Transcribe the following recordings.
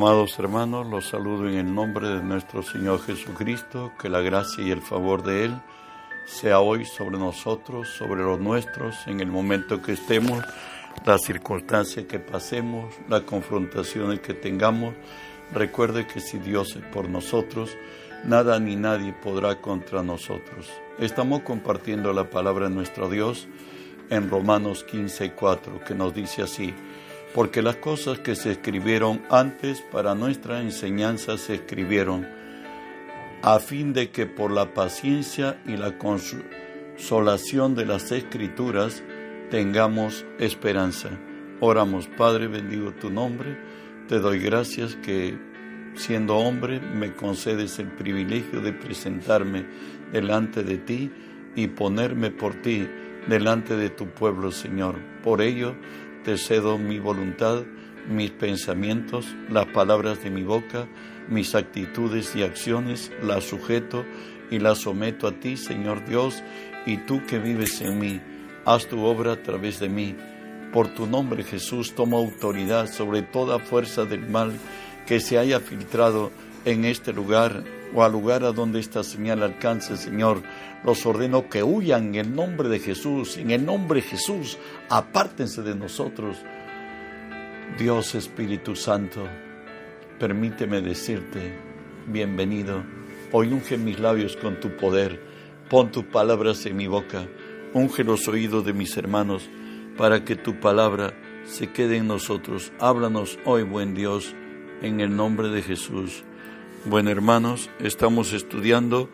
Amados hermanos, los saludo en el nombre de nuestro Señor Jesucristo, que la gracia y el favor de Él sea hoy sobre nosotros, sobre los nuestros, en el momento que estemos, las circunstancias que pasemos, las confrontaciones que tengamos. Recuerde que si Dios es por nosotros, nada ni nadie podrá contra nosotros. Estamos compartiendo la palabra de nuestro Dios en Romanos 15, 4, que nos dice así porque las cosas que se escribieron antes para nuestra enseñanza se escribieron, a fin de que por la paciencia y la consolación de las escrituras tengamos esperanza. Oramos, Padre, bendigo tu nombre, te doy gracias que siendo hombre me concedes el privilegio de presentarme delante de ti y ponerme por ti delante de tu pueblo, Señor. Por ello, te cedo mi voluntad, mis pensamientos, las palabras de mi boca, mis actitudes y acciones, las sujeto y las someto a ti, Señor Dios, y tú que vives en mí, haz tu obra a través de mí. Por tu nombre, Jesús, toma autoridad sobre toda fuerza del mal que se haya filtrado en este lugar o al lugar a donde esta señal alcance, Señor. Los ordeno que huyan en el nombre de Jesús, en el nombre de Jesús, apártense de nosotros. Dios Espíritu Santo, permíteme decirte, bienvenido. Hoy unge mis labios con tu poder, pon tus palabras en mi boca, unge los oídos de mis hermanos, para que tu palabra se quede en nosotros. Háblanos hoy, buen Dios, en el nombre de Jesús. Bueno, hermanos, estamos estudiando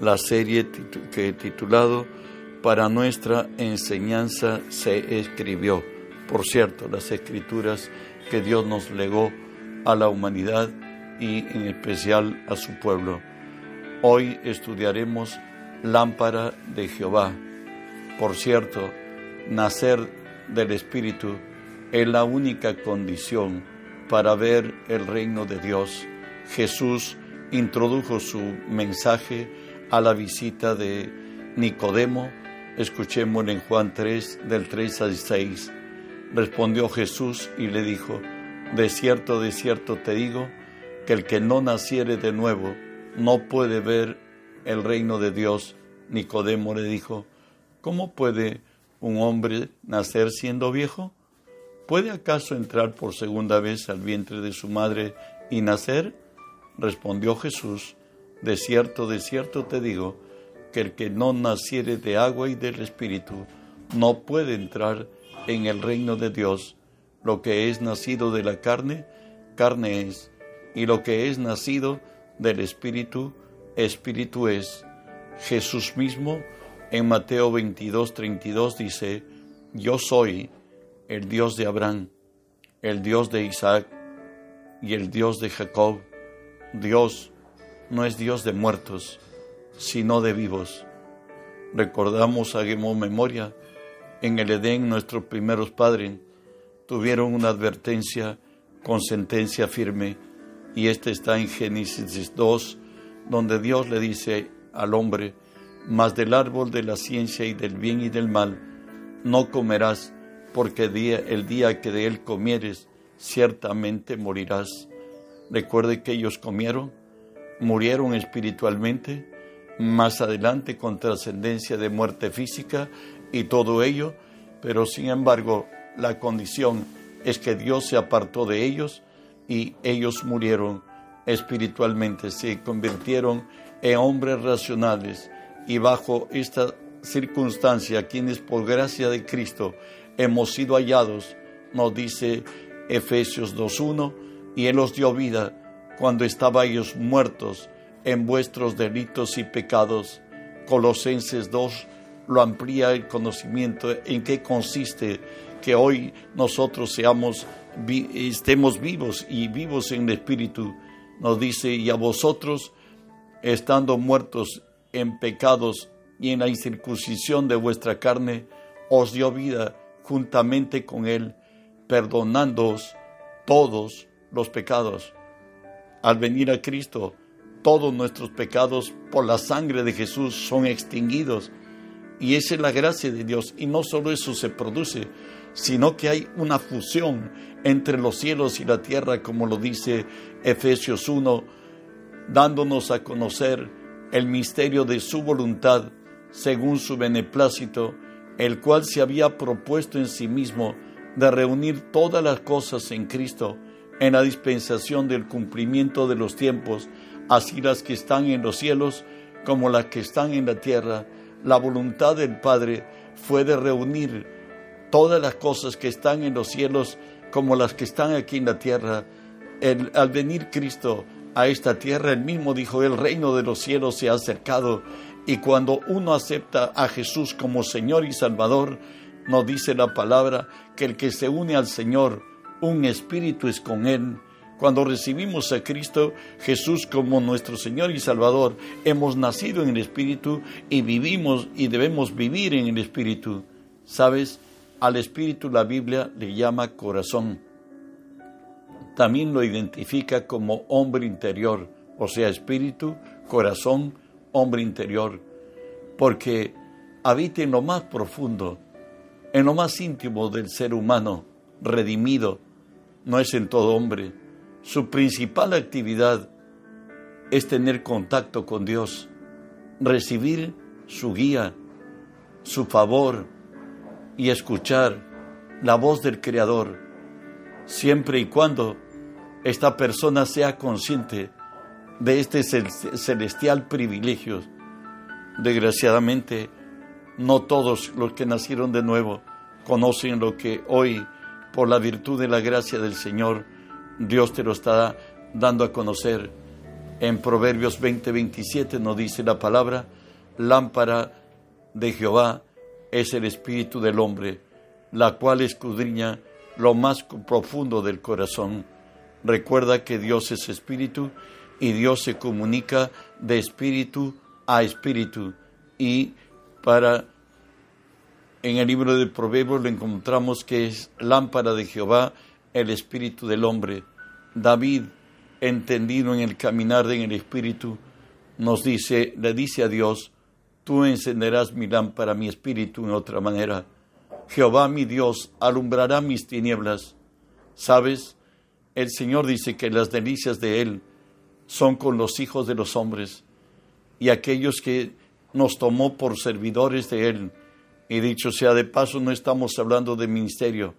la serie que titulado Para nuestra enseñanza se escribió. Por cierto, las escrituras que Dios nos legó a la humanidad y en especial a su pueblo. Hoy estudiaremos Lámpara de Jehová. Por cierto, nacer del Espíritu es la única condición para ver el reino de Dios Jesús introdujo su mensaje a la visita de Nicodemo. Escuchémoslo en Juan 3, del 3 al 6. Respondió Jesús y le dijo, De cierto, de cierto te digo, que el que no naciere de nuevo no puede ver el reino de Dios. Nicodemo le dijo, ¿cómo puede un hombre nacer siendo viejo? ¿Puede acaso entrar por segunda vez al vientre de su madre y nacer? Respondió Jesús, de cierto, de cierto te digo, que el que no naciere de agua y del Espíritu no puede entrar en el reino de Dios. Lo que es nacido de la carne, carne es, y lo que es nacido del Espíritu, Espíritu es. Jesús mismo en Mateo 22, 32 dice, Yo soy el Dios de Abraham, el Dios de Isaac y el Dios de Jacob. Dios no es Dios de muertos, sino de vivos. Recordamos, hagamos memoria, en el Edén nuestros primeros padres tuvieron una advertencia con sentencia firme y este está en Génesis 2, donde Dios le dice al hombre, mas del árbol de la ciencia y del bien y del mal no comerás, porque el día que de él comieres, ciertamente morirás. Recuerde que ellos comieron, murieron espiritualmente, más adelante con trascendencia de muerte física y todo ello, pero sin embargo la condición es que Dios se apartó de ellos y ellos murieron espiritualmente, se convirtieron en hombres racionales y bajo esta circunstancia, quienes por gracia de Cristo hemos sido hallados, nos dice Efesios 2.1, y Él os dio vida cuando estabais muertos en vuestros delitos y pecados. Colosenses 2 lo amplía el conocimiento en qué consiste que hoy nosotros seamos, estemos vivos y vivos en el Espíritu. Nos dice, y a vosotros, estando muertos en pecados y en la incircuncisión de vuestra carne, os dio vida juntamente con Él, perdonándoos todos los pecados. Al venir a Cristo, todos nuestros pecados por la sangre de Jesús son extinguidos Y esa es la gracia de Dios. Y no solo eso se produce, sino que hay una fusión entre los cielos y la tierra, como lo dice Efesios 1, dándonos a conocer el misterio de su voluntad según su beneplácito, el cual se había propuesto en sí mismo de reunir todas las cosas en Cristo en la dispensación del cumplimiento de los tiempos, así las que están en los cielos como las que están en la tierra. La voluntad del Padre fue de reunir todas las cosas que están en los cielos como las que están aquí en la tierra. al venir Cristo a esta tierra, él mismo dijo, el reino de los cielos se ha acercado. Y cuando uno acepta a Jesús como Señor y Salvador, nos dice la palabra que el que se une al Señor, un espíritu es con Él. Cuando recibimos a Cristo Jesús como nuestro Señor y Salvador, hemos nacido en el Espíritu y vivimos y debemos vivir en el Espíritu. ¿Sabes? Al Espíritu la Biblia le llama corazón. También lo identifica como hombre interior, o sea, espíritu, corazón, hombre interior, porque habita en lo más profundo, en lo más íntimo del ser humano, redimido, no es en todo hombre. Su principal actividad es tener contacto con Dios, recibir su guía, su favor y escuchar la voz del Creador, siempre y cuando esta persona sea consciente de este celestial privilegio. Desgraciadamente, no todos los que nacieron de nuevo conocen lo que hoy por la virtud de la gracia del Señor, Dios te lo está dando a conocer. En Proverbios 20, 27 nos dice la palabra, lámpara de Jehová es el espíritu del hombre, la cual escudriña lo más profundo del corazón. Recuerda que Dios es espíritu y Dios se comunica de espíritu a espíritu. Y para en el libro de Proverbios lo encontramos que es lámpara de Jehová el espíritu del hombre. David, entendido en el caminar en el espíritu, nos dice, le dice a Dios, tú encenderás mi lámpara, mi espíritu en otra manera. Jehová mi Dios alumbrará mis tinieblas. ¿Sabes? El Señor dice que las delicias de Él son con los hijos de los hombres y aquellos que nos tomó por servidores de Él y dicho sea de paso, no estamos hablando de ministerio,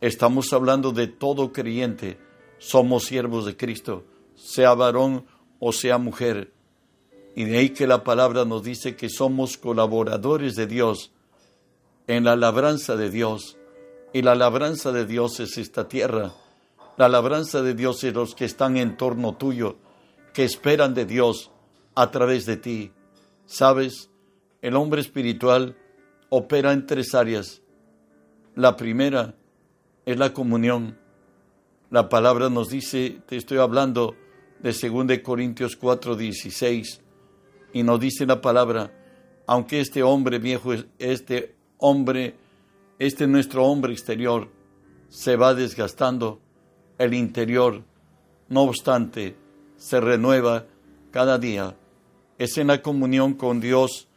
estamos hablando de todo creyente. Somos siervos de Cristo, sea varón o sea mujer. Y de ahí que la palabra nos dice que somos colaboradores de Dios en la labranza de Dios. Y la labranza de Dios es esta tierra. La labranza de Dios es los que están en torno tuyo, que esperan de Dios a través de ti. ¿Sabes? El hombre espiritual opera en tres áreas. La primera es la comunión. La palabra nos dice, te estoy hablando de 2 Corintios 4, 16, y nos dice la palabra, aunque este hombre viejo, este hombre, este nuestro hombre exterior, se va desgastando, el interior, no obstante, se renueva cada día. Es en la comunión con Dios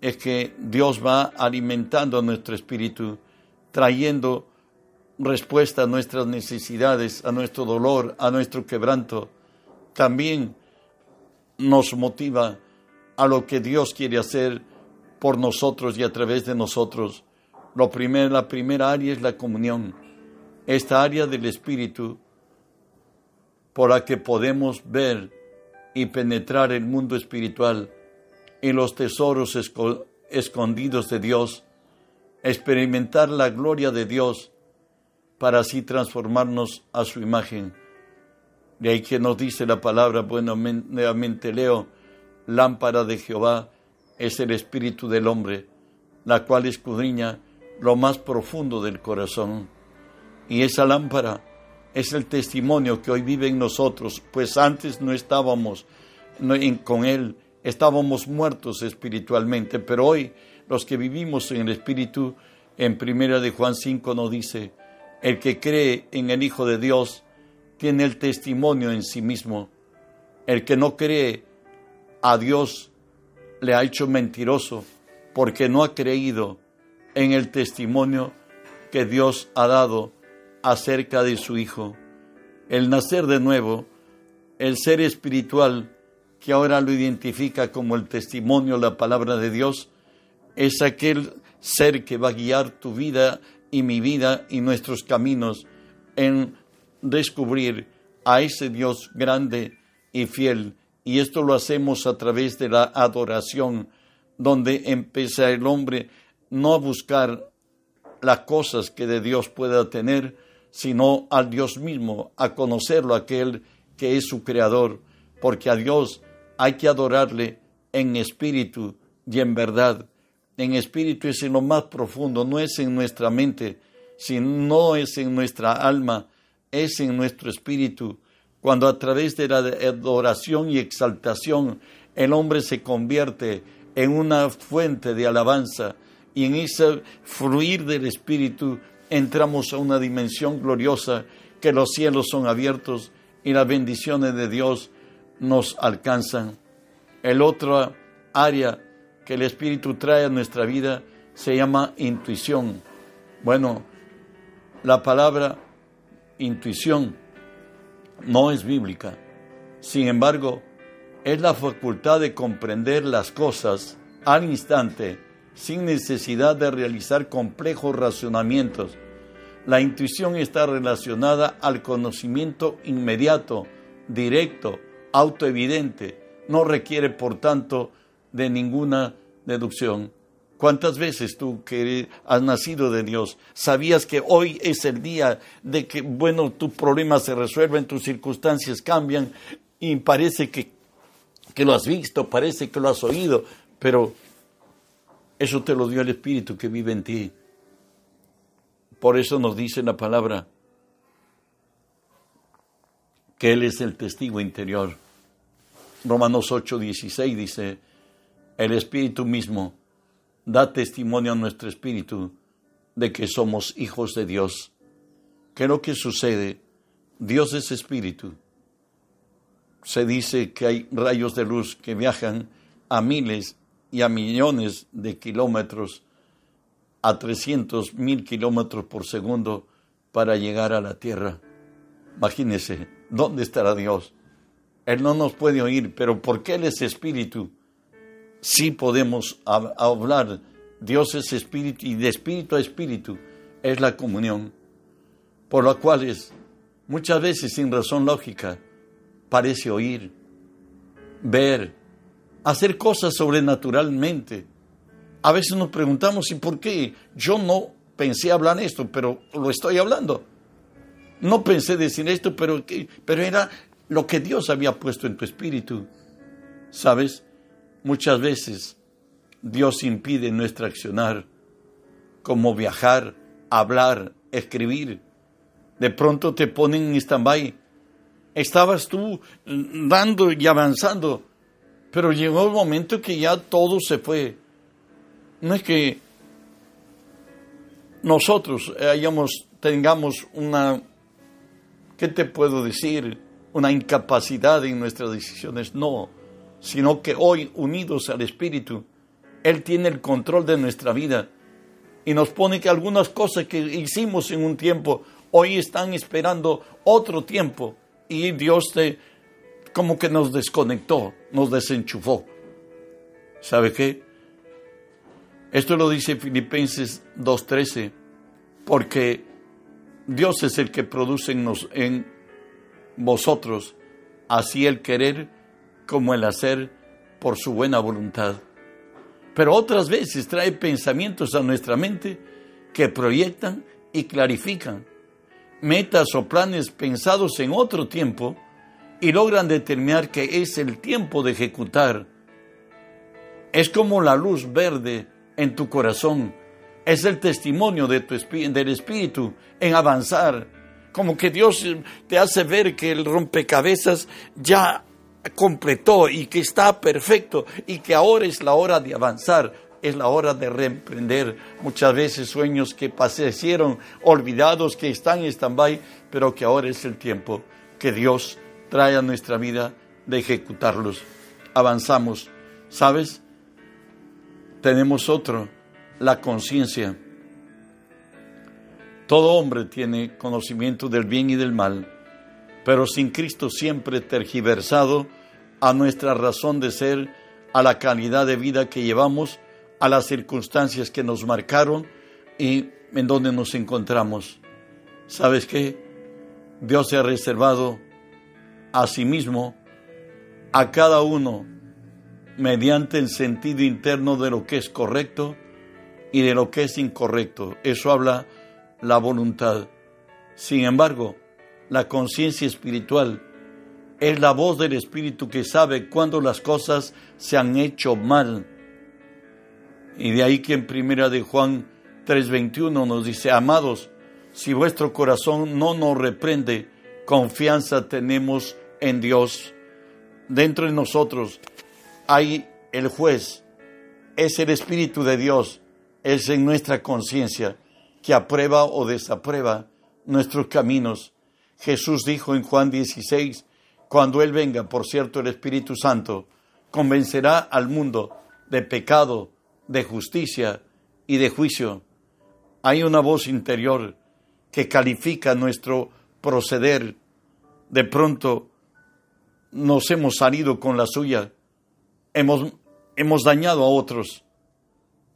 es que Dios va alimentando nuestro espíritu, trayendo respuesta a nuestras necesidades, a nuestro dolor, a nuestro quebranto. También nos motiva a lo que Dios quiere hacer por nosotros y a través de nosotros. Lo primero, la primera área es la comunión, esta área del espíritu por la que podemos ver y penetrar el mundo espiritual y los tesoros escondidos de Dios, experimentar la gloria de Dios para así transformarnos a su imagen. De ahí que nos dice la palabra, bueno, nuevamente leo, lámpara de Jehová es el espíritu del hombre, la cual escudriña lo más profundo del corazón. Y esa lámpara es el testimonio que hoy vive en nosotros, pues antes no estábamos con Él estábamos muertos espiritualmente, pero hoy los que vivimos en el Espíritu, en primera de Juan 5 nos dice, el que cree en el Hijo de Dios tiene el testimonio en sí mismo. El que no cree a Dios le ha hecho mentiroso porque no ha creído en el testimonio que Dios ha dado acerca de su Hijo. El nacer de nuevo, el ser espiritual, que ahora lo identifica como el testimonio, la palabra de Dios, es aquel ser que va a guiar tu vida y mi vida y nuestros caminos en descubrir a ese Dios grande y fiel. Y esto lo hacemos a través de la adoración, donde empieza el hombre no a buscar las cosas que de Dios pueda tener, sino al Dios mismo, a conocerlo, aquel que es su creador, porque a Dios hay que adorarle en espíritu y en verdad. En espíritu es en lo más profundo, no es en nuestra mente, sino es en nuestra alma, es en nuestro espíritu. Cuando a través de la adoración y exaltación el hombre se convierte en una fuente de alabanza y en ese fluir del espíritu entramos a una dimensión gloriosa que los cielos son abiertos y las bendiciones de Dios nos alcanzan. El otro área que el Espíritu trae a nuestra vida se llama intuición. Bueno, la palabra intuición no es bíblica. Sin embargo, es la facultad de comprender las cosas al instante sin necesidad de realizar complejos razonamientos. La intuición está relacionada al conocimiento inmediato, directo, autoevidente. No requiere, por tanto, de ninguna deducción. ¿Cuántas veces tú que has nacido de Dios sabías que hoy es el día de que, bueno, tus problemas se resuelven, tus circunstancias cambian y parece que, que lo has visto, parece que lo has oído, pero eso te lo dio el Espíritu que vive en ti. Por eso nos dice la palabra que Él es el testigo interior. Romanos 8, 16 dice, el Espíritu mismo da testimonio a nuestro espíritu de que somos hijos de Dios. ¿Qué es lo que sucede? Dios es espíritu. Se dice que hay rayos de luz que viajan a miles y a millones de kilómetros, a 300 mil kilómetros por segundo para llegar a la Tierra. Imagínese, ¿dónde estará Dios? Él no nos puede oír, pero porque Él es espíritu, sí podemos hablar. Dios es espíritu y de espíritu a espíritu es la comunión, por lo cual es, muchas veces sin razón lógica parece oír, ver, hacer cosas sobrenaturalmente. A veces nos preguntamos, ¿y por qué yo no pensé hablar esto, pero lo estoy hablando? No pensé decir esto, pero, pero era lo que Dios había puesto en tu espíritu. ¿Sabes? Muchas veces Dios impide nuestro accionar, como viajar, hablar, escribir. De pronto te ponen en stand-by. Estabas tú dando y avanzando, pero llegó el momento que ya todo se fue. No es que nosotros hayamos, tengamos una, ¿qué te puedo decir? Una incapacidad en nuestras decisiones. No, sino que hoy, unidos al Espíritu, Él tiene el control de nuestra vida y nos pone que algunas cosas que hicimos en un tiempo, hoy están esperando otro tiempo y Dios te como que nos desconectó, nos desenchufó. ¿Sabe qué? Esto lo dice Filipenses 2.13, porque Dios es el que produce en, en vosotros así el querer como el hacer por su buena voluntad. Pero otras veces trae pensamientos a nuestra mente que proyectan y clarifican metas o planes pensados en otro tiempo y logran determinar que es el tiempo de ejecutar. Es como la luz verde en tu corazón. Es el testimonio de tu del Espíritu en avanzar. Como que Dios te hace ver que el rompecabezas ya completó y que está perfecto y que ahora es la hora de avanzar, es la hora de reemprender muchas veces sueños que pasaron olvidados, que están en stand-by, pero que ahora es el tiempo que Dios trae a nuestra vida de ejecutarlos. Avanzamos. ¿Sabes? tenemos otro, la conciencia. Todo hombre tiene conocimiento del bien y del mal, pero sin Cristo siempre tergiversado a nuestra razón de ser, a la calidad de vida que llevamos, a las circunstancias que nos marcaron y en donde nos encontramos. ¿Sabes qué? Dios se ha reservado a sí mismo a cada uno mediante el sentido interno de lo que es correcto y de lo que es incorrecto. Eso habla la voluntad. Sin embargo, la conciencia espiritual es la voz del Espíritu que sabe cuando las cosas se han hecho mal. Y de ahí que en primera de Juan 3:21 nos dice, amados, si vuestro corazón no nos reprende, confianza tenemos en Dios. Dentro de nosotros hay el juez, es el Espíritu de Dios, es en nuestra conciencia que aprueba o desaprueba nuestros caminos. Jesús dijo en Juan 16, cuando Él venga, por cierto, el Espíritu Santo, convencerá al mundo de pecado, de justicia y de juicio. Hay una voz interior que califica nuestro proceder. De pronto nos hemos salido con la suya, hemos, hemos dañado a otros.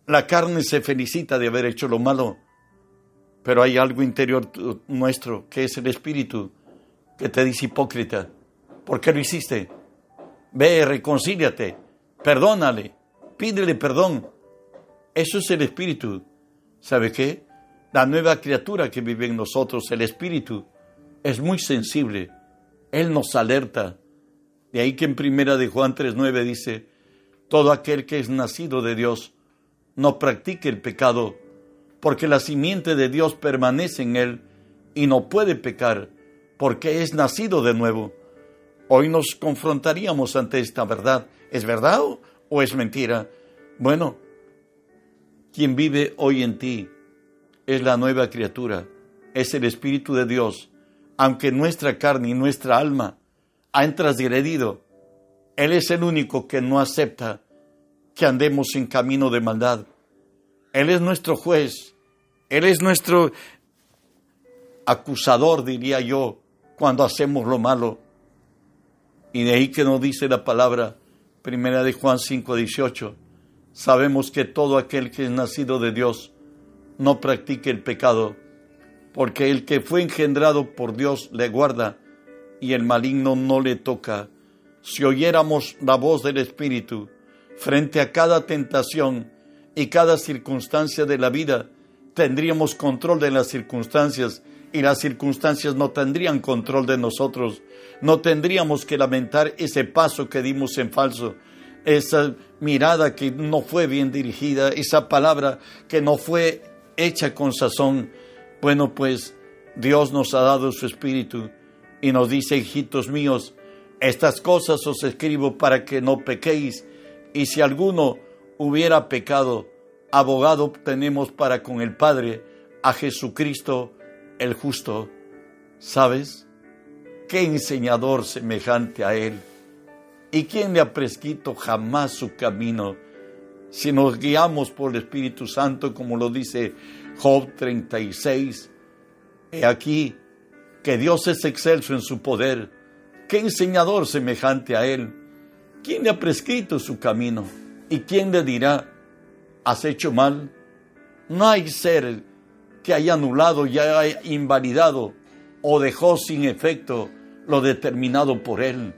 La carne se felicita de haber hecho lo malo, pero hay algo interior nuestro, que es el espíritu, que te dice hipócrita. ¿Por qué lo hiciste? Ve, reconcíliate, perdónale, pídele perdón. Eso es el espíritu. ¿Sabe qué? La nueva criatura que vive en nosotros, el espíritu, es muy sensible. Él nos alerta. De ahí que en primera de Juan 3.9 dice, todo aquel que es nacido de Dios no practique el pecado porque la simiente de Dios permanece en él y no puede pecar, porque es nacido de nuevo. Hoy nos confrontaríamos ante esta verdad. ¿Es verdad o es mentira? Bueno, quien vive hoy en ti es la nueva criatura, es el Espíritu de Dios, aunque nuestra carne y nuestra alma han transgredido, Él es el único que no acepta que andemos en camino de maldad. Él es nuestro juez, él es nuestro acusador, diría yo, cuando hacemos lo malo. Y de ahí que nos dice la palabra, primera de Juan 5, 18, sabemos que todo aquel que es nacido de Dios no practique el pecado, porque el que fue engendrado por Dios le guarda y el maligno no le toca. Si oyéramos la voz del Espíritu frente a cada tentación y cada circunstancia de la vida, tendríamos control de las circunstancias y las circunstancias no tendrían control de nosotros. No tendríamos que lamentar ese paso que dimos en falso, esa mirada que no fue bien dirigida, esa palabra que no fue hecha con sazón. Bueno, pues Dios nos ha dado su espíritu y nos dice, hijitos míos, estas cosas os escribo para que no pequéis. Y si alguno hubiera pecado, abogado tenemos para con el Padre a Jesucristo el justo. ¿Sabes? ¿Qué enseñador semejante a Él? ¿Y quién le ha prescrito jamás su camino? Si nos guiamos por el Espíritu Santo, como lo dice Job 36, he aquí que Dios es excelso en su poder. ¿Qué enseñador semejante a Él? ¿Quién le ha prescrito su camino? ¿Y quién le dirá, has hecho mal. No hay ser que haya anulado y haya invalidado o dejó sin efecto lo determinado por él.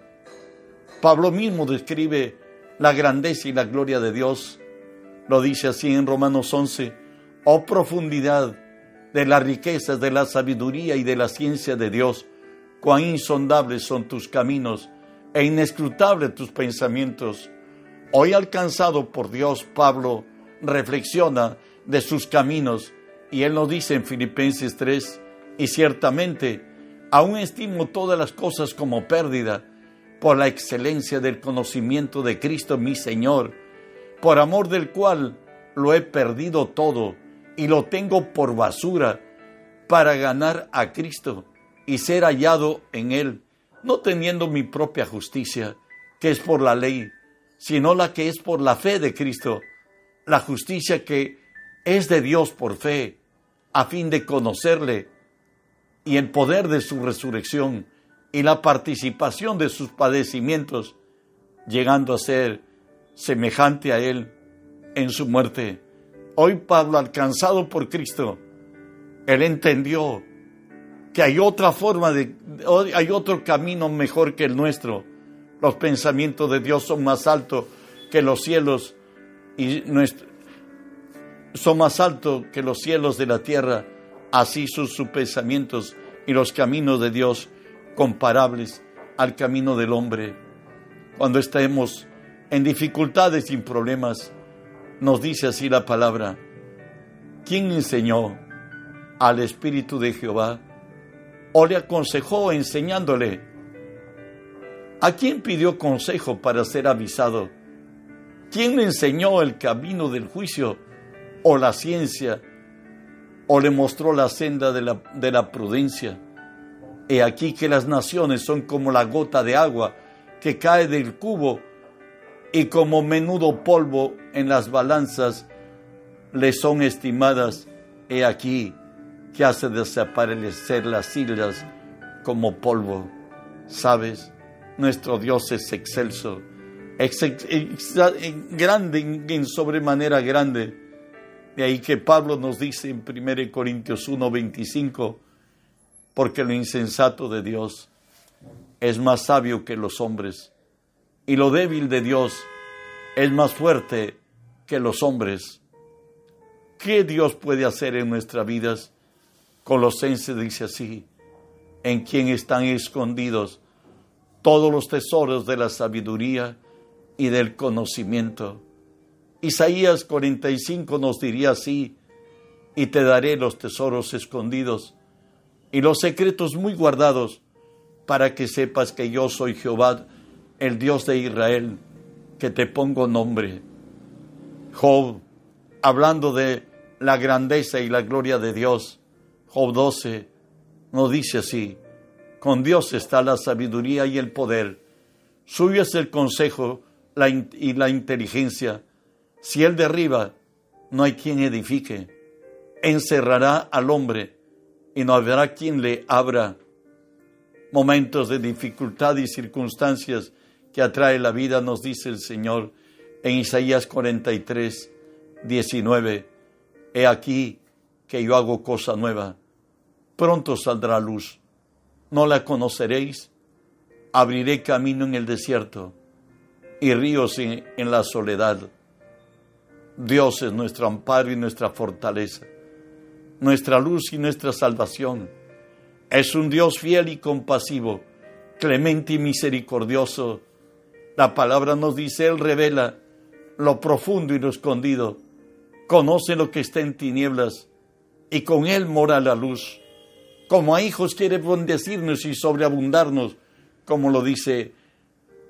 Pablo mismo describe la grandeza y la gloria de Dios. Lo dice así en Romanos 11, oh profundidad de las riquezas, de la sabiduría y de la ciencia de Dios, cuán insondables son tus caminos e inescrutables tus pensamientos. Hoy alcanzado por Dios, Pablo reflexiona de sus caminos y él nos dice en Filipenses 3, y ciertamente aún estimo todas las cosas como pérdida por la excelencia del conocimiento de Cristo mi Señor, por amor del cual lo he perdido todo y lo tengo por basura para ganar a Cristo y ser hallado en Él, no teniendo mi propia justicia, que es por la ley, sino la que es por la fe de Cristo la justicia que es de Dios por fe, a fin de conocerle y el poder de su resurrección y la participación de sus padecimientos, llegando a ser semejante a Él en su muerte. Hoy Pablo, alcanzado por Cristo, él entendió que hay otra forma de, hay otro camino mejor que el nuestro. Los pensamientos de Dios son más altos que los cielos y son más altos que los cielos de la tierra. Así son sus pensamientos y los caminos de Dios comparables al camino del hombre. Cuando estemos en dificultades y problemas, nos dice así la palabra, ¿quién enseñó al Espíritu de Jehová o le aconsejó enseñándole? ¿A quién pidió consejo para ser avisado? ¿Quién le enseñó el camino del juicio o la ciencia o le mostró la senda de la, de la prudencia? He aquí que las naciones son como la gota de agua que cae del cubo y como menudo polvo en las balanzas le son estimadas. He aquí que hace desaparecer las islas como polvo. ¿Sabes? Nuestro Dios es excelso, grande, en sobremanera grande. De ahí que Pablo nos dice en 1 Corintios 1:25, porque lo insensato de Dios es más sabio que los hombres, y lo débil de Dios es más fuerte que los hombres. ¿Qué Dios puede hacer en nuestras vidas? Colosenses dice así, en quien están escondidos todos los tesoros de la sabiduría y del conocimiento. Isaías 45 nos diría así, y te daré los tesoros escondidos y los secretos muy guardados, para que sepas que yo soy Jehová, el Dios de Israel, que te pongo nombre. Job, hablando de la grandeza y la gloria de Dios, Job 12 nos dice así, con Dios está la sabiduría y el poder, suyo es el consejo y la inteligencia. Si Él derriba, no hay quien edifique. Encerrará al hombre y no habrá quien le abra. Momentos de dificultad y circunstancias que atrae la vida, nos dice el Señor en Isaías 43, 19. He aquí que yo hago cosa nueva pronto saldrá luz. No la conoceréis. Abriré camino en el desierto y ríos en, en la soledad. Dios es nuestro amparo y nuestra fortaleza, nuestra luz y nuestra salvación. Es un Dios fiel y compasivo, clemente y misericordioso. La palabra nos dice, Él revela lo profundo y lo escondido, conoce lo que está en tinieblas y con Él mora la luz como a hijos quiere bendecirnos y sobreabundarnos, como lo dice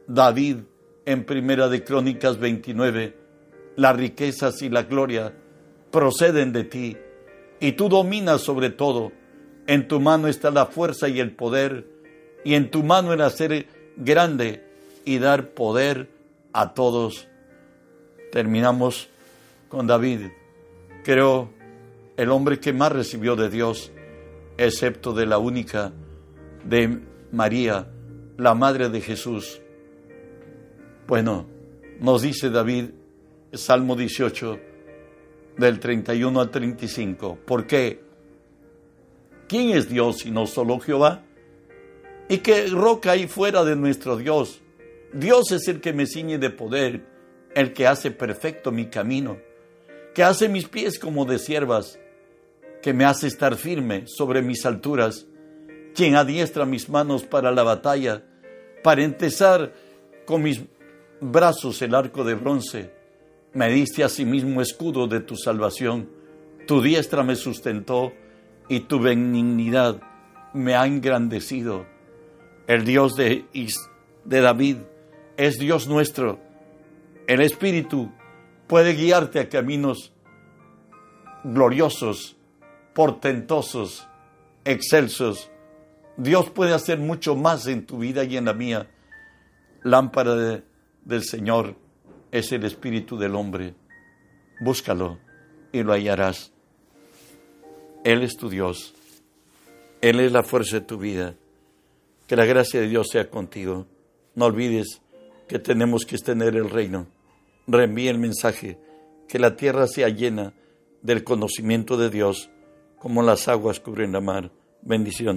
David en Primera de Crónicas 29. Las riquezas y la gloria proceden de ti, y tú dominas sobre todo. En tu mano está la fuerza y el poder, y en tu mano el hacer grande y dar poder a todos. Terminamos con David, creo, el hombre que más recibió de Dios excepto de la única de María, la madre de Jesús. Bueno, nos dice David, Salmo 18, del 31 al 35, ¿por qué? ¿Quién es Dios sino solo Jehová? ¿Y qué roca hay fuera de nuestro Dios? Dios es el que me ciñe de poder, el que hace perfecto mi camino, que hace mis pies como de siervas que me hace estar firme sobre mis alturas, quien adiestra mis manos para la batalla, para entesar con mis brazos el arco de bronce. Me diste a sí mismo escudo de tu salvación, tu diestra me sustentó y tu benignidad me ha engrandecido. El Dios de, de David es Dios nuestro. El Espíritu puede guiarte a caminos gloriosos portentosos, excelsos. Dios puede hacer mucho más en tu vida y en la mía. Lámpara del Señor es el espíritu del hombre. Búscalo y lo hallarás. Él es tu Dios. Él es la fuerza de tu vida. Que la gracia de Dios sea contigo. No olvides que tenemos que extender el reino. Reenvíe el mensaje, que la tierra sea llena del conocimiento de Dios, como las aguas cubren la mar. Bendición.